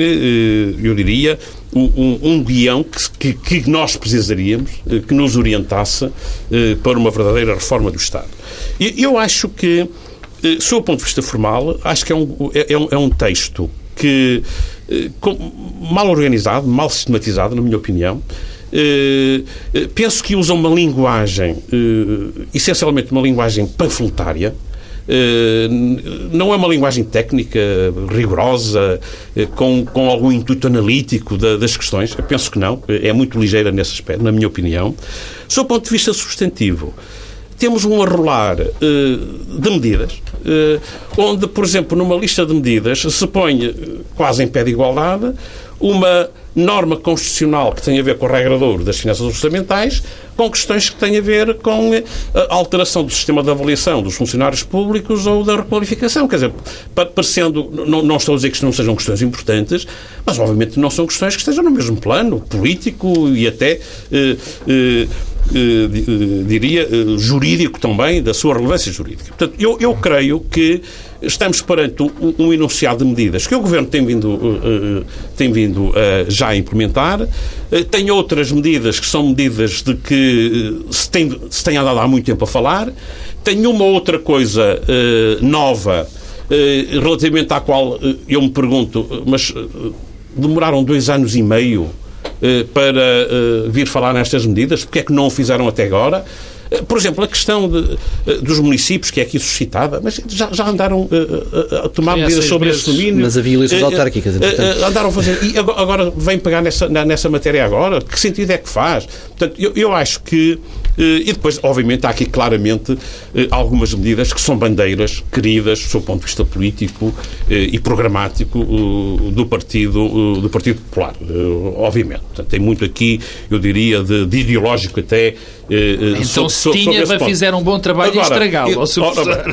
eu diria, um, um guião que, que, nós precisaríamos, que nos orientasse para uma verdadeira reforma do Estado. Eu acho que eh, sob o ponto de vista formal, acho que é um, é, é um, é um texto que, eh, mal organizado, mal sistematizado, na minha opinião, eh, penso que usa uma linguagem, essencialmente uma linguagem panfletária, não é uma linguagem técnica rigorosa, com, com algum intuito analítico das questões. Eu penso que não. É muito ligeira nesse aspecto, na minha opinião. Sob o ponto de vista substantivo, temos um arrolar uh, de medidas, uh, onde, por exemplo, numa lista de medidas se põe, eh, quase em pé de igualdade, uma norma constitucional que tem a ver com o regrador das finanças orçamentais, com questões que têm a ver com a alteração do sistema de avaliação dos funcionários públicos ou da requalificação. Quer dizer, parecendo, não, não estou a dizer que isto não sejam questões importantes, mas obviamente não são questões que estejam no mesmo plano político e até. Eh, eh, eh, diria, eh, jurídico também, da sua relevância jurídica. Portanto, eu, eu creio que estamos perante um, um enunciado de medidas que o Governo tem vindo, uh, tem vindo uh, já a implementar. Uh, tem outras medidas que são medidas de que se tem, se tem andado há muito tempo a falar. Tem uma outra coisa nova relativamente à qual eu me pergunto, mas demoraram dois anos e meio para vir falar nestas medidas? Porque é que não o fizeram até agora? Eh, por exemplo, a questão de, dos municípios, que é aqui suscitada, mas já, já andaram a, a tomar medidas sobre esse domínio. Mas havia eleições autárquicas, Andaram a fazer. E agora vem pegar nessa, nessa matéria agora? Que sentido é que faz? Portanto, eu, eu acho que eh, e depois, obviamente, há aqui claramente eh, algumas medidas que são bandeiras queridas, do ponto de vista político eh, e programático, do Partido, do partido Popular, obviamente. Portanto, tem muito aqui, eu diria, de, de ideológico até. Então, se tinha, fizeram um bom trabalho agora, e estragá-lo.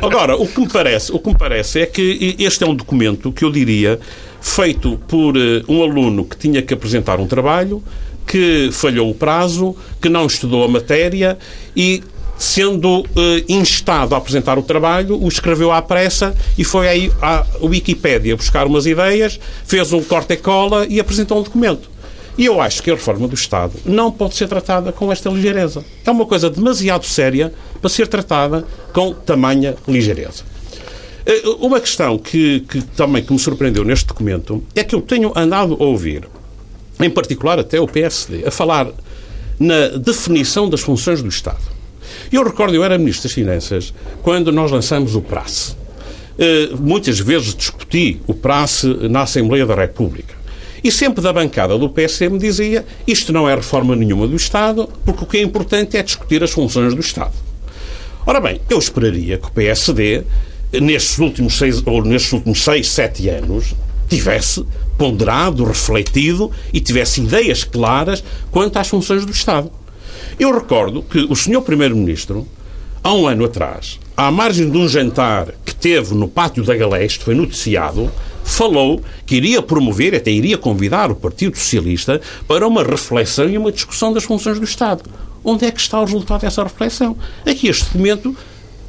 Agora, o que, me parece, o que me parece é que este é um documento que eu diria feito por um aluno que tinha que apresentar um trabalho, que falhou o prazo, que não estudou a matéria e sendo uh, instado a apresentar o trabalho, o escreveu à pressa e foi aí à Wikipédia buscar umas ideias, fez um corte e cola e apresentou um documento. E eu acho que a reforma do Estado não pode ser tratada com esta ligeireza. É uma coisa demasiado séria para ser tratada com tamanha ligeireza. Eh, uma questão que, que também que me surpreendeu neste documento é que eu tenho andado a ouvir em particular até o PSD, a falar na definição das funções do Estado. Eu recordo, eu era Ministro das Finanças quando nós lançamos o PRACE. Uh, muitas vezes discuti o PRACE na Assembleia da República. E sempre da bancada do PSD me dizia isto não é reforma nenhuma do Estado, porque o que é importante é discutir as funções do Estado. Ora bem, eu esperaria que o PSD, nestes últimos seis, ou nestes últimos seis, sete anos, tivesse ponderado, refletido e tivesse ideias claras quanto às funções do Estado. Eu recordo que o Sr. Primeiro-Ministro, há um ano atrás, à margem de um jantar que teve no Pátio da Galeste, foi noticiado, falou que iria promover, até iria convidar o Partido Socialista para uma reflexão e uma discussão das funções do Estado. Onde é que está o resultado dessa reflexão? Aqui, este momento,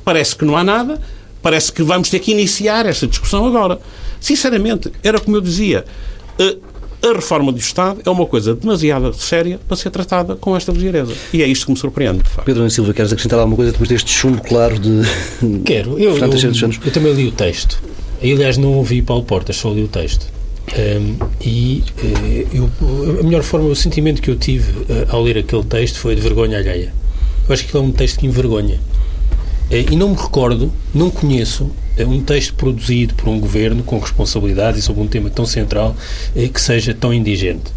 parece que não há nada, parece que vamos ter que iniciar essa discussão agora. Sinceramente, era como eu dizia, a, a reforma do Estado é uma coisa demasiado séria para ser tratada com esta ligeireza. E é isto que me surpreende. Pedro Silva, queres acrescentar alguma coisa depois deste chumbo claro de. Quero. Eu, eu, eu, também li o texto. Aliás, não ouvi Paulo Portas, só li o texto. Um, e uh, eu, a melhor forma, o sentimento que eu tive uh, ao ler aquele texto foi de vergonha alheia. Eu acho que é um texto que envergonha. Uh, e não me recordo, não conheço um texto produzido por um governo com responsabilidade e sobre um tema tão central eh, que seja tão indigente.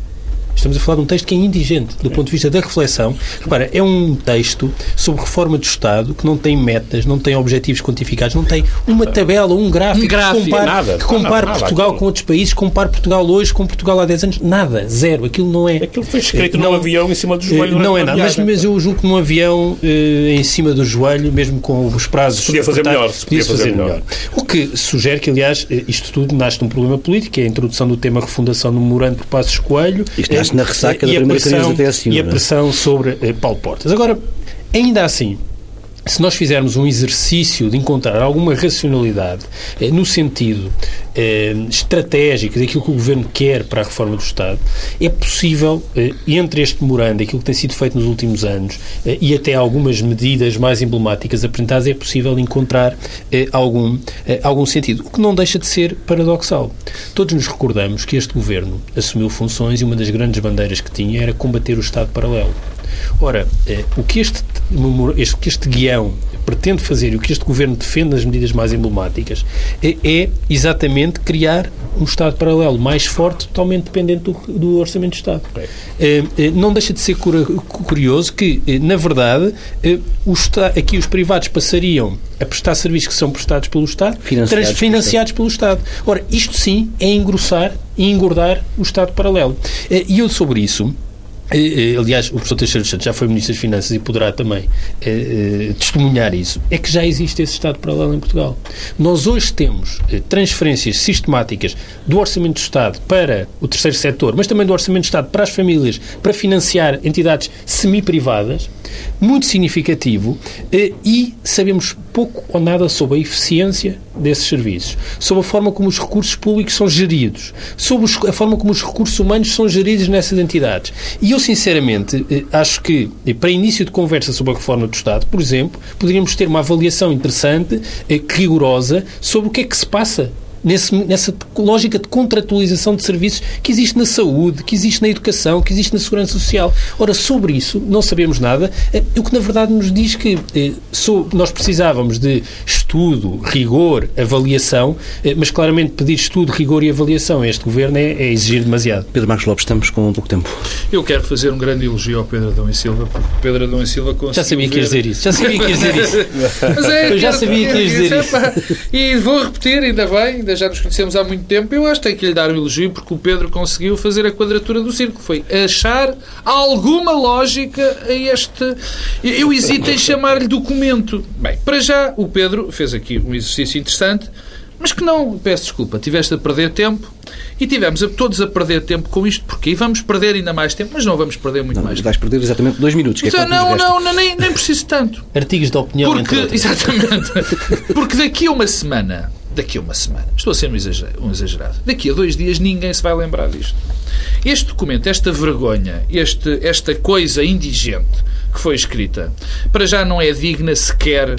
Estamos a falar de um texto que é indigente do ponto de vista da reflexão. Repara, é um texto sobre reforma do Estado que não tem metas, não tem objetivos quantificados, não tem uma tabela, um gráfico, um gráfico que compare, nada, que compare nada, Portugal nada, com outros países, compare Portugal hoje com Portugal há 10 anos. Nada, zero. Aquilo não é. Aquilo foi escrito não, num avião em cima do joelho. Não é nada, mas, mas, eu julgo que num avião eh, em cima do joelho, mesmo com os prazos. Podia fazer melhor. Podia fazer, fazer melhor. melhor. O que sugere que, aliás, eh, isto tudo nasce de um problema político, que é a introdução do tema refundação no memorando por Passos Coelho. Isto nasce na ressaca da primeira pressão, da TSU. E a é? pressão sobre eh, Paulo Portas. Agora, ainda assim, se nós fizermos um exercício de encontrar alguma racionalidade eh, no sentido eh, estratégico daquilo que o Governo quer para a reforma do Estado, é possível, eh, entre este memorando, aquilo que tem sido feito nos últimos anos eh, e até algumas medidas mais emblemáticas apresentadas, é possível encontrar eh, algum, eh, algum sentido. O que não deixa de ser paradoxal. Todos nos recordamos que este Governo assumiu funções e uma das grandes bandeiras que tinha era combater o Estado paralelo. Ora, o que este, este, que este guião pretende fazer e o que este Governo defende nas medidas mais emblemáticas é, é exatamente criar um Estado paralelo mais forte, totalmente dependente do, do Orçamento de Estado. Eh, eh, não deixa de ser curioso que, na verdade, aqui os privados passariam a prestar serviços que são prestados pelo Estado, financiados, financiados pelo Estado. Ora, isto sim é engrossar e engordar o Estado paralelo. E eu, sobre isso, aliás, o professor Teixeira de Santos já foi Ministro das Finanças e poderá também eh, eh, testemunhar isso, é que já existe esse Estado paralelo em Portugal. Nós hoje temos eh, transferências sistemáticas do Orçamento do Estado para o terceiro setor, mas também do Orçamento do Estado para as famílias, para financiar entidades semi-privadas, muito significativo eh, e sabemos pouco ou nada sobre a eficiência desses serviços, sobre a forma como os recursos públicos são geridos, sobre a forma como os recursos humanos são geridos nessas entidades. E eu, sinceramente, eh, acho que, eh, para início de conversa sobre a reforma do Estado, por exemplo, poderíamos ter uma avaliação interessante, rigorosa, sobre o que é que se passa nesse, nessa lógica de contratualização de serviços que existe na saúde, que existe na educação, que existe na segurança social. Ora, sobre isso não sabemos nada, eh, o que na verdade nos diz que eh, nós precisávamos de estudo, rigor, avaliação, eh, mas claramente pedir estudo, rigor e avaliação a este Governo é, é exigir demasiado. Pedro Marcos Lopes, estamos com pouco tempo. Eu quero fazer um grande elogio ao Pedro Adão e Silva, porque Pedro Adão e Silva conseguiu... Já sabia que ias dizer isso. Já sabia que ias dizer isso. Mas é, Eu já sabia que ias dizer isso. E vou repetir, ainda bem, ainda já nos conhecemos há muito tempo, eu acho que tenho que lhe dar um elogio porque o Pedro conseguiu fazer a quadratura do círculo. Foi achar alguma lógica a este. Eu hesito em chamar-lhe documento. Bem, para já, o Pedro fez aqui um exercício interessante, mas que não, peço desculpa, tiveste a perder tempo e tivemos a, todos a perder tempo com isto, porque e vamos perder ainda mais tempo, mas não vamos perder muito não, mais. Vais perder exatamente dois minutos. Que é então, não, não, não, nem, nem preciso tanto. Artigos de opinião. Porque, exatamente. porque daqui a uma semana daqui a uma semana. Estou a ser um exagerado. Daqui a dois dias ninguém se vai lembrar disto. Este documento, esta vergonha, este, esta coisa indigente que foi escrita, para já não é digna sequer,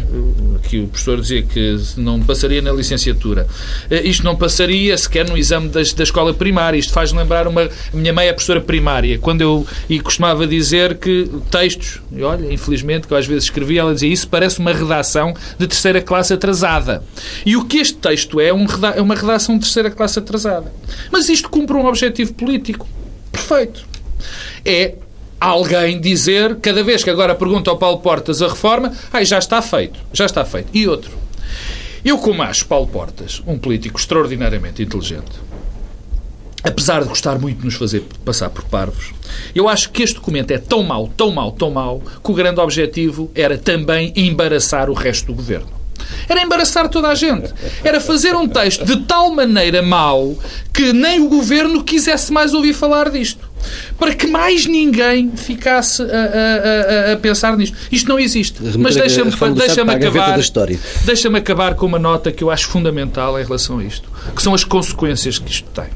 que o professor dizia que não passaria na licenciatura, eh, isto não passaria sequer no exame da, da escola primária. Isto faz lembrar uma. A minha mãe é professora primária, quando eu. e costumava dizer que textos, e olha, infelizmente, que eu às vezes escrevia, ela dizia isso parece uma redação de terceira classe atrasada. E o que este texto é, um, é uma redação de terceira classe atrasada. Mas isto cumpre um objetivo político. Perfeito. É alguém dizer, cada vez que agora pergunta ao Paulo Portas a reforma, ai, já está feito, já está feito. E outro. Eu, como acho Paulo Portas um político extraordinariamente inteligente, apesar de gostar muito de nos fazer passar por parvos, eu acho que este documento é tão mau, tão mau, tão mau, que o grande objetivo era também embaraçar o resto do governo. Era embaraçar toda a gente. Era fazer um texto de tal maneira mau que nem o governo quisesse mais ouvir falar disto. Para que mais ninguém ficasse a, a, a, pensar nisto. Isto não existe. Mas deixa-me deixa acabar, deixa acabar com uma nota que eu acho fundamental em relação a isto, que são as consequências que isto tem.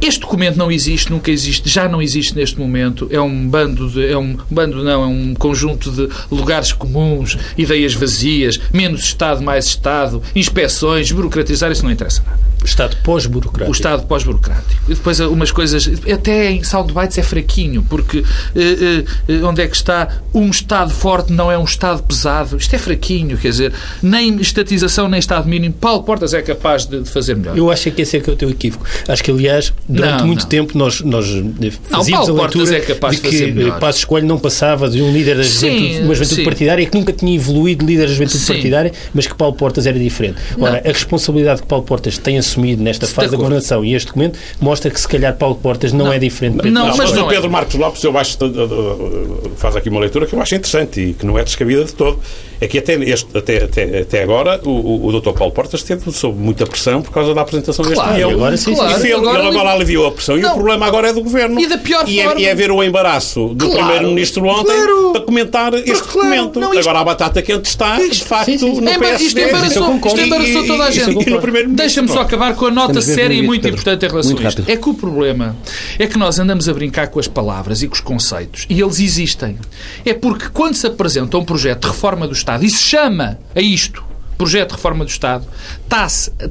Este documento não existe, nunca existe, já não existe neste momento. É um bando de, é um bando não, é um conjunto de lugares comuns, ideias vazias, menos Estado, mais Estado, inspeções, burocratizar, isso não interessa nada. Estado pós-burocrático. O Estado pós-burocrático. E depois umas coisas. Até em soundbites é fraquinho, porque eh, eh, onde é que está um Estado forte não é um Estado pesado? Isto é fraquinho, quer dizer, nem estatização nem Estado mínimo. Paulo Portas é capaz de, de fazer melhor. Eu acho que esse é que é o teu equívoco. Acho que, aliás, durante Não, muito não. tempo nós, nós fazíamos Paulo a leitura Portas é capaz de que melhor. Passos Coelho não passava de um líder da Sim, juventude, uma juventude sim. partidária e que nunca tinha evoluído de líder da juventude Sim. partidária, mas que Paulo Portas era diferente. Ora, a responsabilidade que Paulo Portas tem assumido nesta fase da governação e este documento mostra que se calhar Paulo Portas não, é diferente Não, Não, mas mas, não o é. Pedro Marcos Lopes eu acho, uh, faz aqui uma leitura que eu acho interessante e que não é descabida de todo. É que até, este, até, até, até agora o, o, o Dr. Paulo Portas esteve sob muita pressão por causa da apresentação deste Claro, guião. agora sim, claro, e ele agora ele agora aliviou a pressão. E Não. o problema agora é do Governo. E da pior e forma. É, e é ver o embaraço do Claro. Primeiro-Ministro ontem Claro. para comentar este claro. documento. Não, isto- Agora a batata quente está, de facto, sim, sim. no É, mas isto PSD. embaraçou- isto embaraçou toda a E- e- gente. E. Deixa-me só acabar com a nota séria e muito Pedro. importante em relação Muito a isto. rápido. É que o problema é que nós andamos a brincar com as palavras e com os conceitos e eles existem. É porque quando se apresenta um projeto de reforma do Estado e se chama a isto projeto de reforma do Estado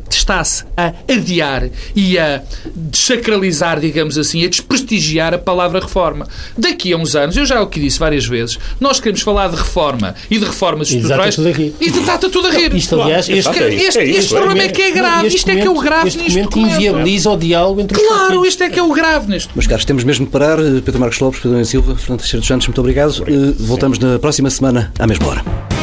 está-se a adiar e a desacralizar, digamos assim, a desprestigiar a palavra reforma. Daqui a uns anos, eu já o que disse várias vezes, nós queremos falar de reforma e de reformas estruturais. tudo a rir. E desata tudo a rir. Isto, aliás, este, é isso, Este, é isso, este é problema é que é grave. este Isto é que é o grave este neste documento. inviabiliza o diálogo entre os Claro, isto é que é o grave neste Meus caros, temos mesmo de parar. Pedro Marcos Lopes, Pedro Silva, Fernando Teixeira dos Santos, muito obrigado. Eh, Voltamos na próxima semana, à mesma hora.